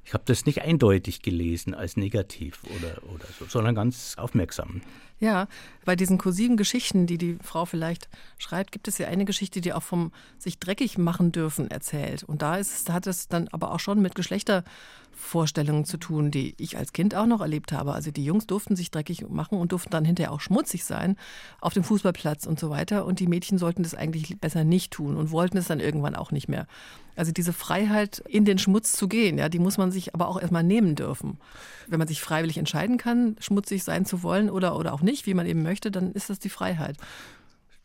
Ich habe das nicht eindeutig gelesen als negativ oder, oder so, sondern ganz aufmerksam. Ja, bei diesen kursiven Geschichten, die die Frau vielleicht schreibt, gibt es ja eine Geschichte, die auch vom sich dreckig machen dürfen erzählt. Und da ist, hat es dann aber auch schon mit Geschlechtervorstellungen zu tun, die ich als Kind auch noch erlebt habe. Also die Jungs durften sich dreckig machen und durften dann hinterher auch schmutzig sein auf dem Fußballplatz und so weiter. Und die Mädchen sollten das eigentlich besser nicht tun und wollten es dann irgendwann auch nicht mehr. Also diese Freiheit, in den Schmutz zu gehen, ja, die muss man sich aber auch erstmal nehmen dürfen. Wenn man sich freiwillig entscheiden kann, schmutzig sein zu wollen oder, oder auch nicht, wie man eben möchte, dann ist das die Freiheit.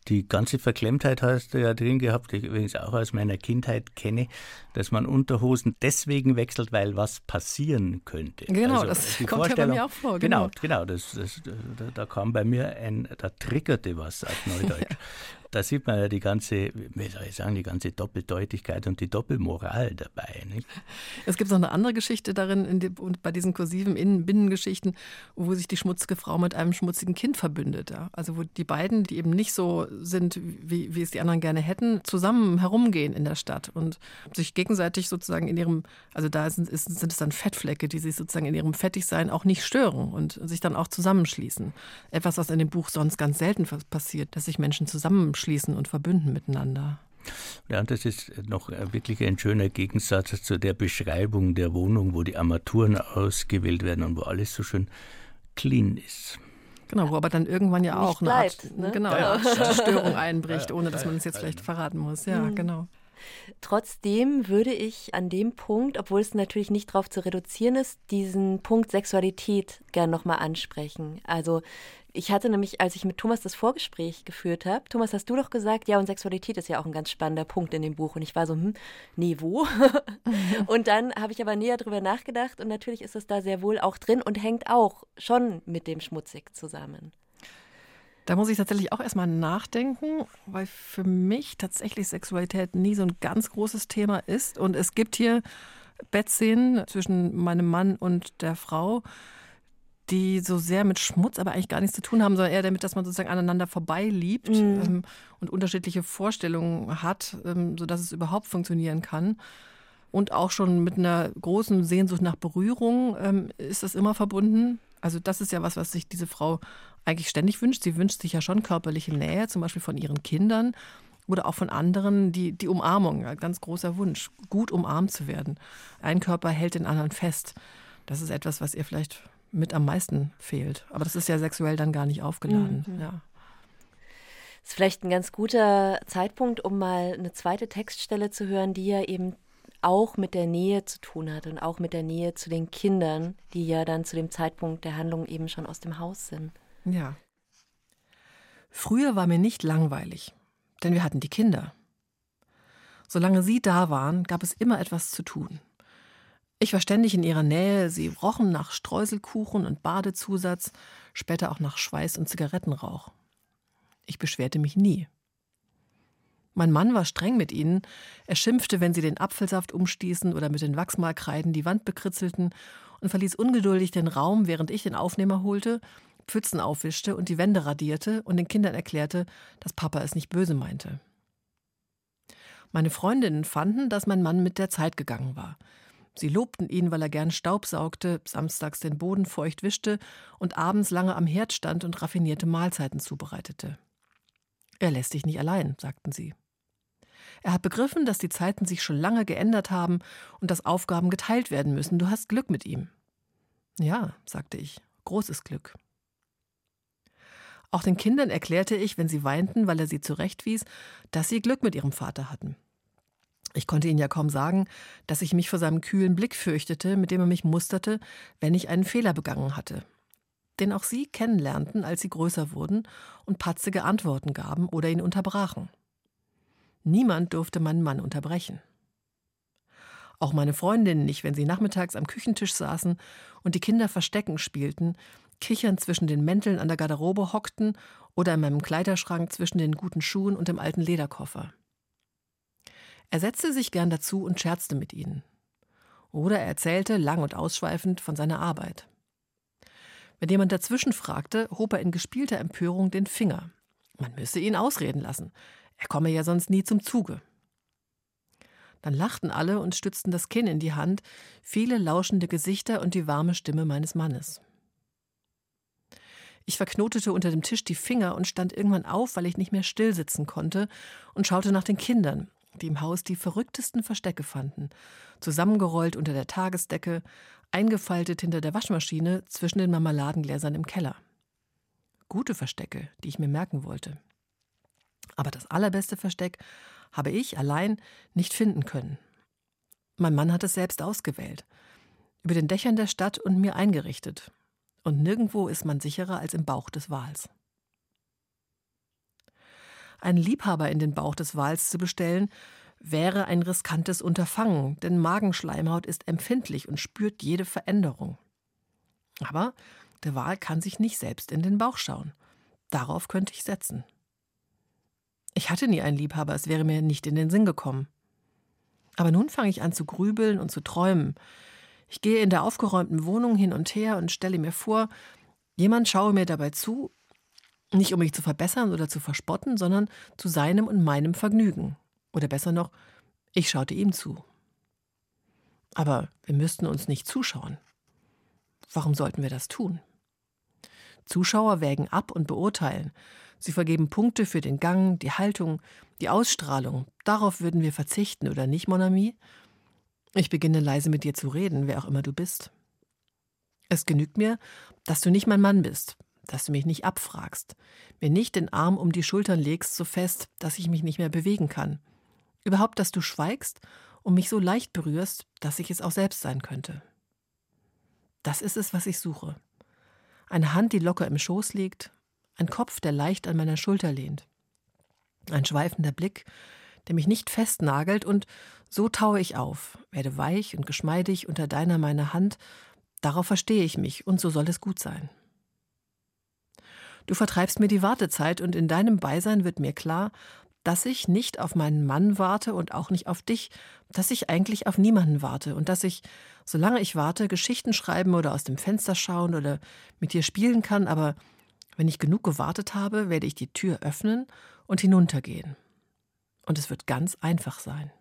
Die ganze Verklemmtheit hast du ja drin gehabt, die ich übrigens auch aus meiner Kindheit kenne, dass man Unterhosen deswegen wechselt, weil was passieren könnte. Genau, also das kommt ja bei mir auch vor. Genau, genau, genau das, das, da, da, kam bei mir ein, da triggerte was auf Neudeutsch. <laughs> Da sieht man ja die ganze, wie soll ich sagen, die ganze Doppeldeutigkeit und die Doppelmoral dabei. Nicht? Es gibt noch eine andere Geschichte darin, die, bei diesen kursiven Innen Binnengeschichten, wo sich die schmutzige Frau mit einem schmutzigen Kind verbündet. Ja? Also wo die beiden, die eben nicht so sind, wie, wie es die anderen gerne hätten, zusammen herumgehen in der Stadt und sich gegenseitig sozusagen in ihrem, also da sind, sind es dann Fettflecke, die sich sozusagen in ihrem Fettigsein auch nicht stören und sich dann auch zusammenschließen. Etwas, was in dem Buch sonst ganz selten passiert, dass sich Menschen zusammenschließen zusammenschließen und verbünden miteinander. Ja, und das ist noch wirklich ein schöner Gegensatz zu der Beschreibung der Wohnung, wo die Armaturen ausgewählt werden und wo alles so schön clean ist. Genau, wo aber dann irgendwann ja auch eine bleibt, Art, ne? genau, ja, ja. Störung <laughs> einbricht, ohne dass man es jetzt vielleicht verraten muss. Ja, mhm. genau. Trotzdem würde ich an dem Punkt, obwohl es natürlich nicht darauf zu reduzieren ist, diesen Punkt Sexualität gern nochmal ansprechen. Also Ich hatte nämlich, als ich mit Thomas das Vorgespräch geführt habe, Thomas, hast du doch gesagt, ja, und Sexualität ist ja auch ein ganz spannender Punkt in dem Buch. Und ich war so, hm, nee, wo? <laughs> und dann habe ich aber näher drüber nachgedacht und natürlich ist es da sehr wohl auch drin und hängt auch schon mit dem Schmutzig zusammen. Da muss ich tatsächlich auch erstmal nachdenken, weil für mich tatsächlich Sexualität nie so ein ganz großes Thema ist. Und es gibt hier Bettszenen zwischen meinem Mann und der Frau, die so sehr mit Schmutz aber eigentlich gar nichts zu tun haben, sondern eher damit, dass man sozusagen aneinander vorbeiliebt mhm. ähm, und unterschiedliche Vorstellungen hat, ähm, sodass es überhaupt funktionieren kann. Und auch schon mit einer großen Sehnsucht nach Berührung ähm, ist das immer verbunden. Also das ist ja was, was sich diese Frau eigentlich ständig wünscht. Sie wünscht sich ja schon körperliche Nähe, zum Beispiel von ihren Kindern oder auch von anderen. Die, die Umarmung, ein ganz großer Wunsch, gut umarmt zu werden. Ein Körper hält den anderen fest. Das ist etwas, was ihr vielleicht mit am meisten fehlt. Aber das ist ja sexuell dann gar nicht aufgeladen. Mhm. Ja. Das ist vielleicht ein ganz guter Zeitpunkt, um mal eine zweite Textstelle zu hören, die ja eben auch mit der Nähe zu tun hat und auch mit der Nähe zu den Kindern, die ja dann zu dem Zeitpunkt der Handlung eben schon aus dem Haus sind. Ja. Früher war mir nicht langweilig, denn wir hatten die Kinder. Solange sie da waren, gab es immer etwas zu tun. Ich war ständig in ihrer Nähe, sie rochen nach Streuselkuchen und Badezusatz, später auch nach Schweiß und Zigarettenrauch. Ich beschwerte mich nie. Mein Mann war streng mit ihnen. Er schimpfte, wenn sie den Apfelsaft umstießen oder mit den Wachsmalkreiden die Wand bekritzelten und verließ ungeduldig den Raum, während ich den Aufnehmer holte, Pfützen aufwischte und die Wände radierte und den Kindern erklärte, dass Papa es nicht böse meinte. Meine Freundinnen fanden, dass mein Mann mit der Zeit gegangen war. Sie lobten ihn, weil er gern Staub saugte, samstags den Boden feucht wischte und abends lange am Herd stand und raffinierte Mahlzeiten zubereitete. Er lässt dich nicht allein, sagten sie. Er hat begriffen, dass die Zeiten sich schon lange geändert haben und dass Aufgaben geteilt werden müssen. Du hast Glück mit ihm. Ja, sagte ich, großes Glück. Auch den Kindern erklärte ich, wenn sie weinten, weil er sie zurechtwies, dass sie Glück mit ihrem Vater hatten. Ich konnte ihnen ja kaum sagen, dass ich mich vor seinem kühlen Blick fürchtete, mit dem er mich musterte, wenn ich einen Fehler begangen hatte. Den auch sie kennenlernten, als sie größer wurden und patzige Antworten gaben oder ihn unterbrachen. Niemand durfte meinen Mann unterbrechen. Auch meine Freundinnen nicht, wenn sie nachmittags am Küchentisch saßen und die Kinder Verstecken spielten, kichernd zwischen den Mänteln an der Garderobe hockten oder in meinem Kleiderschrank zwischen den guten Schuhen und dem alten Lederkoffer. Er setzte sich gern dazu und scherzte mit ihnen. Oder er erzählte lang und ausschweifend von seiner Arbeit. Wenn jemand dazwischen fragte, hob er in gespielter Empörung den Finger. Man müsse ihn ausreden lassen. Er komme ja sonst nie zum Zuge. Dann lachten alle und stützten das Kinn in die Hand, viele lauschende Gesichter und die warme Stimme meines Mannes. Ich verknotete unter dem Tisch die Finger und stand irgendwann auf, weil ich nicht mehr still sitzen konnte, und schaute nach den Kindern, die im Haus die verrücktesten Verstecke fanden, zusammengerollt unter der Tagesdecke, eingefaltet hinter der Waschmaschine zwischen den Marmeladengläsern im Keller. Gute Verstecke, die ich mir merken wollte. Aber das allerbeste Versteck habe ich allein nicht finden können. Mein Mann hat es selbst ausgewählt, über den Dächern der Stadt und mir eingerichtet. Und nirgendwo ist man sicherer als im Bauch des Wals. Einen Liebhaber in den Bauch des Wals zu bestellen, wäre ein riskantes Unterfangen, denn Magenschleimhaut ist empfindlich und spürt jede Veränderung. Aber der Wal kann sich nicht selbst in den Bauch schauen. Darauf könnte ich setzen. Ich hatte nie einen Liebhaber, es wäre mir nicht in den Sinn gekommen. Aber nun fange ich an zu grübeln und zu träumen. Ich gehe in der aufgeräumten Wohnung hin und her und stelle mir vor, jemand schaue mir dabei zu, nicht um mich zu verbessern oder zu verspotten, sondern zu seinem und meinem Vergnügen. Oder besser noch, ich schaute ihm zu. Aber wir müssten uns nicht zuschauen. Warum sollten wir das tun? Zuschauer wägen ab und beurteilen. Sie vergeben Punkte für den Gang, die Haltung, die Ausstrahlung. Darauf würden wir verzichten, oder nicht, Mon ami? Ich beginne leise mit dir zu reden, wer auch immer du bist. Es genügt mir, dass du nicht mein Mann bist, dass du mich nicht abfragst, mir nicht den Arm um die Schultern legst so fest, dass ich mich nicht mehr bewegen kann. Überhaupt, dass du schweigst und mich so leicht berührst, dass ich es auch selbst sein könnte. Das ist es, was ich suche. Eine Hand, die locker im Schoß liegt, ein Kopf, der leicht an meiner Schulter lehnt. Ein schweifender Blick, der mich nicht festnagelt, und so taue ich auf, werde weich und geschmeidig unter deiner meiner Hand, darauf verstehe ich mich, und so soll es gut sein. Du vertreibst mir die Wartezeit, und in deinem Beisein wird mir klar, dass ich nicht auf meinen Mann warte und auch nicht auf dich, dass ich eigentlich auf niemanden warte und dass ich, solange ich warte, Geschichten schreiben oder aus dem Fenster schauen oder mit dir spielen kann, aber wenn ich genug gewartet habe, werde ich die Tür öffnen und hinuntergehen. Und es wird ganz einfach sein.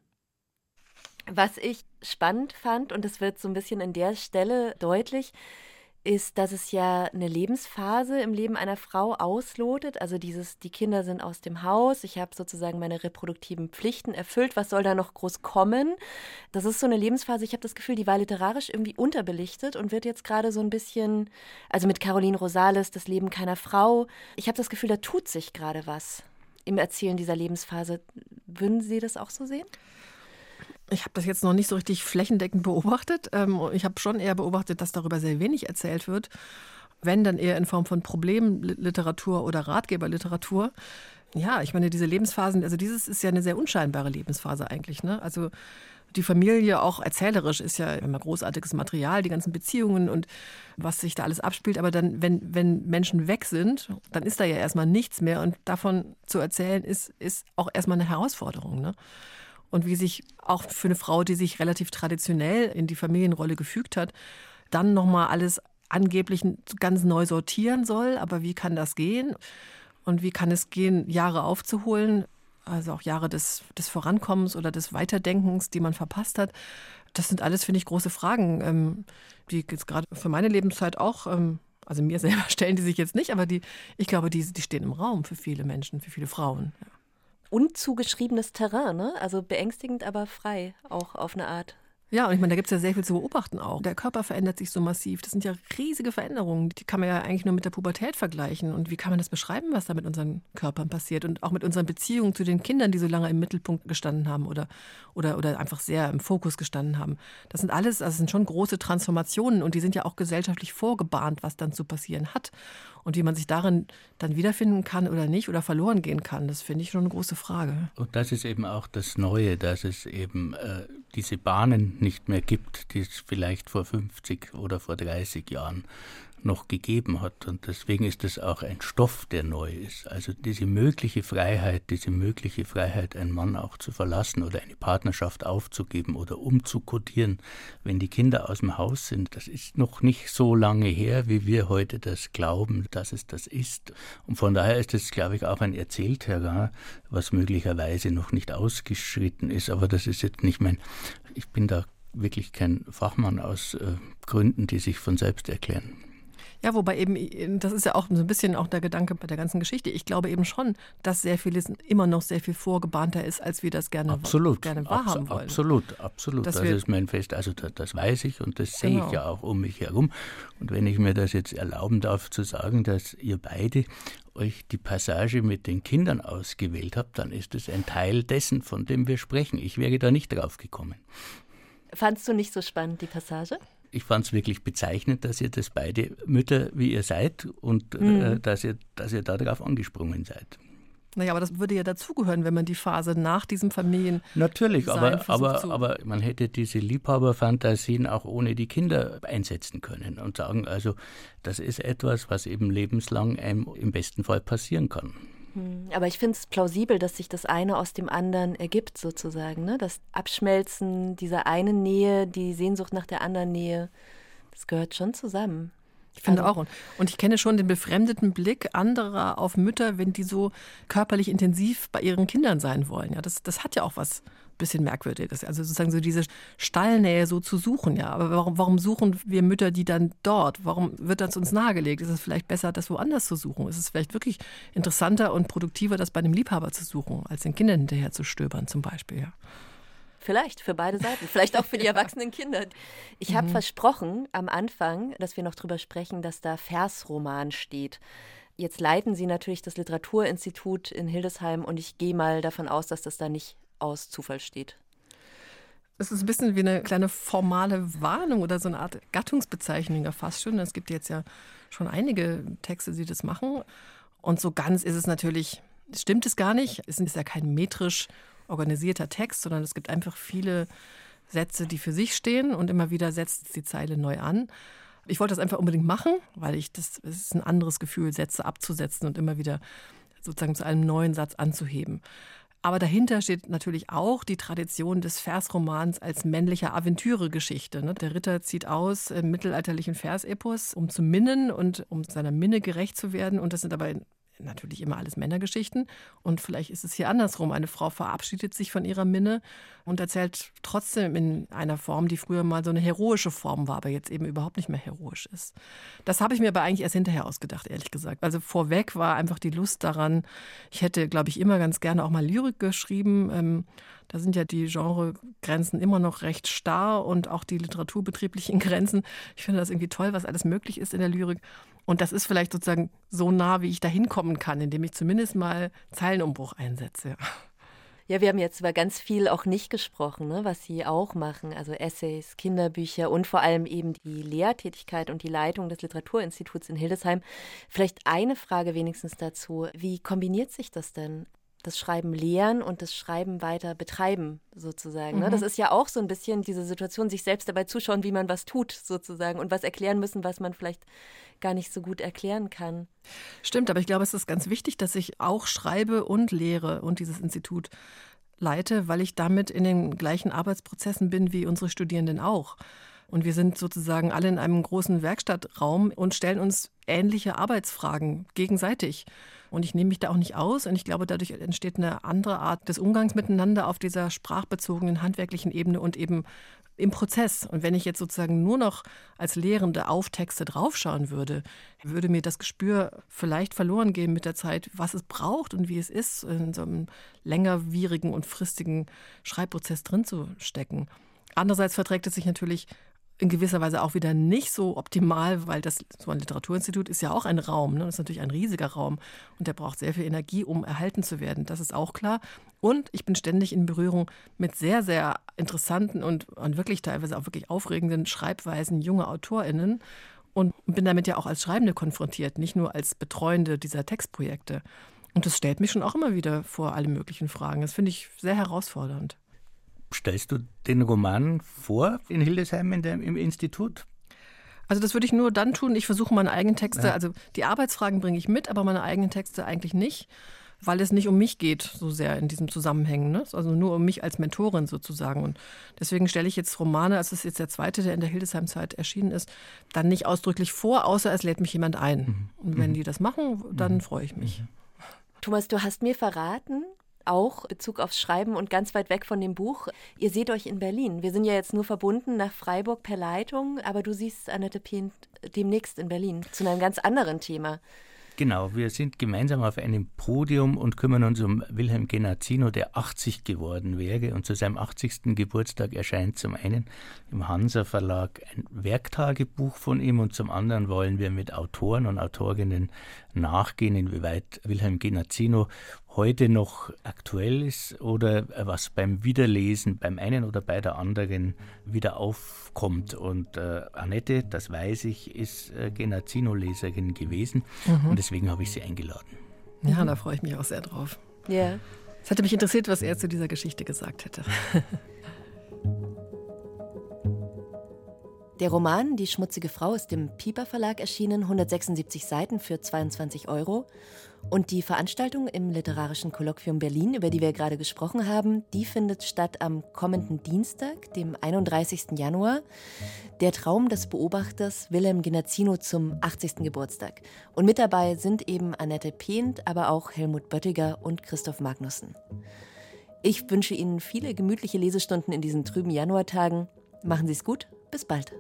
Was ich spannend fand, und es wird so ein bisschen in der Stelle deutlich, ist, dass es ja eine Lebensphase im Leben einer Frau auslotet. Also dieses, die Kinder sind aus dem Haus, ich habe sozusagen meine reproduktiven Pflichten erfüllt, was soll da noch groß kommen? Das ist so eine Lebensphase, ich habe das Gefühl, die war literarisch irgendwie unterbelichtet und wird jetzt gerade so ein bisschen, also mit Caroline Rosales, das Leben keiner Frau, ich habe das Gefühl, da tut sich gerade was im Erzählen dieser Lebensphase. Würden Sie das auch so sehen? Ich habe das jetzt noch nicht so richtig flächendeckend beobachtet. Ähm, ich habe schon eher beobachtet, dass darüber sehr wenig erzählt wird. Wenn, dann eher in Form von Problemliteratur oder Ratgeberliteratur. Ja, ich meine, diese Lebensphasen, also dieses ist ja eine sehr unscheinbare Lebensphase eigentlich. Ne? Also die Familie auch erzählerisch ist ja immer großartiges Material, die ganzen Beziehungen und was sich da alles abspielt. Aber dann, wenn, wenn Menschen weg sind, dann ist da ja erstmal nichts mehr. Und davon zu erzählen, ist, ist auch erstmal eine Herausforderung. Ne? Und wie sich auch für eine Frau, die sich relativ traditionell in die Familienrolle gefügt hat, dann nochmal alles angeblich ganz neu sortieren soll. Aber wie kann das gehen? Und wie kann es gehen, Jahre aufzuholen? Also auch Jahre des, des Vorankommens oder des Weiterdenkens, die man verpasst hat. Das sind alles, finde ich, große Fragen, ähm, die jetzt gerade für meine Lebenszeit auch, ähm, also mir <laughs> selber stellen die sich jetzt nicht, aber die, ich glaube, die, die stehen im Raum für viele Menschen, für viele Frauen. Ja unzugeschriebenes Terrain, ne? Also beängstigend, aber frei, auch auf eine Art. Ja, und ich meine, da gibt es ja sehr viel zu beobachten auch. Der Körper verändert sich so massiv. Das sind ja riesige Veränderungen. Die kann man ja eigentlich nur mit der Pubertät vergleichen. Und wie kann man das beschreiben, was da mit unseren Körpern passiert? Und auch mit unseren Beziehungen zu den Kindern, die so lange im Mittelpunkt gestanden haben oder, oder, oder einfach sehr im Fokus gestanden haben. Das sind alles, also sind schon große Transformationen und die sind ja auch gesellschaftlich vorgebahnt, was dann zu passieren hat. Und wie man sich darin dann wiederfinden kann oder nicht oder verloren gehen kann, das finde ich schon eine große Frage. Und das ist eben auch das Neue, dass es eben äh, diese Bahnen nicht mehr gibt, die es vielleicht vor 50 oder vor 30 Jahren noch gegeben hat. Und deswegen ist es auch ein Stoff, der neu ist. Also diese mögliche Freiheit, diese mögliche Freiheit, einen Mann auch zu verlassen oder eine Partnerschaft aufzugeben oder umzukodieren, wenn die Kinder aus dem Haus sind, das ist noch nicht so lange her, wie wir heute das glauben, dass es das ist. Und von daher ist es, glaube ich, auch ein Erzählterrain, was möglicherweise noch nicht ausgeschritten ist. Aber das ist jetzt nicht mein, ich bin da wirklich kein Fachmann aus äh, Gründen, die sich von selbst erklären. Ja, wobei eben, das ist ja auch so ein bisschen auch der Gedanke bei der ganzen Geschichte. Ich glaube eben schon, dass sehr vieles immer noch sehr viel vorgebahnter ist, als wir das gerne, absolut, gerne wahrhaben abs wollen. Absolut, absolut. Dass das ist mein Fest. Also das, das weiß ich und das sehe genau. ich ja auch um mich herum. Und wenn ich mir das jetzt erlauben darf zu sagen, dass ihr beide euch die Passage mit den Kindern ausgewählt habt, dann ist es ein Teil dessen, von dem wir sprechen. Ich wäre da nicht drauf gekommen. Fandst du nicht so spannend die Passage? Ich fand es wirklich bezeichnend, dass ihr das beide Mütter wie ihr seid und äh, mhm. äh, dass, ihr, dass ihr darauf angesprungen seid. Naja, aber das würde ja dazugehören, wenn man die Phase nach diesem Familien. Natürlich, aber, aber, aber man hätte diese Liebhaberfantasien auch ohne die Kinder einsetzen können und sagen, also das ist etwas, was eben lebenslang einem im besten Fall passieren kann. Hm, aber ich finde es plausibel, dass sich das eine aus dem anderen ergibt, sozusagen. Ne? Das Abschmelzen dieser einen Nähe, die Sehnsucht nach der anderen Nähe, das gehört schon zusammen. Ich finde also, auch. Und ich kenne schon den befremdeten Blick anderer auf Mütter, wenn die so körperlich intensiv bei ihren Kindern sein wollen. Ja, das, das hat ja auch was bisschen merkwürdig ist. Also sozusagen so diese Stallnähe so zu suchen, ja. Aber warum, warum suchen wir Mütter die dann dort? Warum wird das uns nahegelegt? Ist es vielleicht besser, das woanders zu suchen? Ist es vielleicht wirklich interessanter und produktiver, das bei einem Liebhaber zu suchen, als den Kindern hinterher zu stöbern zum Beispiel, ja. Vielleicht für beide Seiten, vielleicht auch für die <laughs> erwachsenen Kinder. Ich habe mhm. versprochen am Anfang, dass wir noch drüber sprechen, dass da Versroman steht. Jetzt leiten Sie natürlich das Literaturinstitut in Hildesheim und ich gehe mal davon aus, dass das da nicht aus Zufall steht. Es ist ein bisschen wie eine kleine formale Warnung oder so eine Art Gattungsbezeichnung ja fast schon. Es gibt jetzt ja schon einige Texte, die das machen. Und so ganz ist es natürlich, stimmt es gar nicht. Es ist ja kein metrisch organisierter Text, sondern es gibt einfach viele Sätze, die für sich stehen und immer wieder setzt die Zeile neu an. Ich wollte das einfach unbedingt machen, weil ich das, es ist ein anderes Gefühl, Sätze abzusetzen und immer wieder sozusagen zu einem neuen Satz anzuheben. Aber dahinter steht natürlich auch die Tradition des Versromans als männlicher Aventüre-Geschichte. Ne? Der Ritter zieht aus im mittelalterlichen Versepos, um zu minnen und um seiner Minne gerecht zu werden. Und das sind aber natürlich immer alles Männergeschichten. Und vielleicht ist es hier andersrum. Eine Frau verabschiedet sich von ihrer Minne und erzählt trotzdem in einer Form, die früher mal so eine heroische Form war, aber jetzt eben überhaupt nicht mehr heroisch ist. Das habe ich mir aber eigentlich erst hinterher ausgedacht, ehrlich gesagt. Also vorweg war einfach die Lust daran. Ich hätte, glaube ich, immer ganz gerne auch mal Lyrik geschrieben. Ähm, da sind ja die Genregrenzen immer noch recht starr und auch die literaturbetrieblichen <laughs> Grenzen. Ich finde das irgendwie toll, was alles möglich ist in der Lyrik. Und das ist vielleicht sozusagen so nah, wie ich da hinkommen kann, indem ich zumindest mal Zeilenumbruch einsetze. Ja, wir haben jetzt über ganz viel auch nicht gesprochen, ne, was Sie auch machen, also Essays, Kinderbücher und vor allem eben die Lehrtätigkeit und die Leitung des Literaturinstituts in Hildesheim. Vielleicht eine Frage wenigstens dazu. Wie kombiniert sich das denn? das Schreiben lehren und das Schreiben weiter betreiben, sozusagen. Ne? Das mhm. ist ja auch so ein bisschen diese Situation, sich selbst dabei zuschauen, wie man was tut, sozusagen, und was erklären müssen, was man vielleicht gar nicht so gut erklären kann. Stimmt, aber ich glaube, es ist ganz wichtig, dass ich auch schreibe und lehre und dieses Institut leite, weil ich damit in den gleichen Arbeitsprozessen bin wie unsere Studierenden auch. Und wir sind sozusagen alle in einem großen Werkstattraum und stellen uns ähnliche Arbeitsfragen gegenseitig. Und ich nehme mich da auch nicht aus. Und ich glaube, dadurch entsteht eine andere Art des Umgangs miteinander auf dieser sprachbezogenen, handwerklichen Ebene und eben im Prozess. Und wenn ich jetzt sozusagen nur noch als Lehrende auf Texte draufschauen würde, würde mir das Gespür vielleicht verloren gehen mit der Zeit, was es braucht und wie es ist, in so einem längerwierigen und fristigen Schreibprozess drin zu stecken. Andererseits verträgt es sich natürlich in gewisser Weise auch wieder nicht so optimal, weil das so ein Literaturinstitut ist ja auch ein Raum. Ne? Das ist natürlich ein riesiger Raum und der braucht sehr viel Energie, um erhalten zu werden. Das ist auch klar. Und ich bin ständig in Berührung mit sehr, sehr interessanten und, und wirklich teilweise auch wirklich aufregenden Schreibweisen junger AutorInnen und bin damit ja auch als Schreibende konfrontiert, nicht nur als Betreuende dieser Textprojekte. Und das stellt mich schon auch immer wieder vor alle möglichen Fragen. Das finde ich sehr herausfordernd. Stellst du den Roman vor in Hildesheim in dem, im Institut? Also das würde ich nur dann tun. Ich versuche meine eigenen Texte, ja. also die Arbeitsfragen bringe ich mit, aber meine eigenen Texte eigentlich nicht, weil es nicht um mich geht so sehr in diesem Zusammenhang. Ne? Also nur um mich als Mentorin sozusagen. Und deswegen stelle ich jetzt Romane, als es jetzt der zweite, der in der Hildesheim-Zeit erschienen ist, dann nicht ausdrücklich vor, außer es lädt mich jemand ein. Mhm. Und wenn mhm. die das machen, dann mhm. freue ich mich. Thomas, du hast mir verraten, auch Bezug aufs Schreiben und ganz weit weg von dem Buch. Ihr seht euch in Berlin. Wir sind ja jetzt nur verbunden nach Freiburg per Leitung, aber du siehst Annette Pient demnächst in Berlin zu einem ganz anderen Thema. Genau, wir sind gemeinsam auf einem Podium und kümmern uns um Wilhelm Genazzino, der 80 geworden wäre. Und zu seinem 80. Geburtstag erscheint zum einen im Hansa Verlag ein Werktagebuch von ihm und zum anderen wollen wir mit Autoren und Autorinnen nachgehen, inwieweit Wilhelm Genazzino heute noch aktuell ist oder was beim Wiederlesen beim einen oder bei der anderen wieder aufkommt. Und äh, Annette, das weiß ich, ist äh, Genazzino-Leserin gewesen mhm. und deswegen habe ich sie eingeladen. Ja, da freue ich mich auch sehr drauf. Ja. Es hätte mich interessiert, was er zu dieser Geschichte gesagt hätte. <laughs> Der Roman Die schmutzige Frau ist im Pieper Verlag erschienen, 176 Seiten für 22 Euro. Und die Veranstaltung im Literarischen Kolloquium Berlin, über die wir gerade gesprochen haben, die findet statt am kommenden Dienstag, dem 31. Januar. Der Traum des Beobachters Wilhelm Genazzino zum 80. Geburtstag. Und mit dabei sind eben Annette Pehnt, aber auch Helmut Böttiger und Christoph Magnussen. Ich wünsche Ihnen viele gemütliche Lesestunden in diesen trüben Januartagen. Machen Sie es gut bis bald.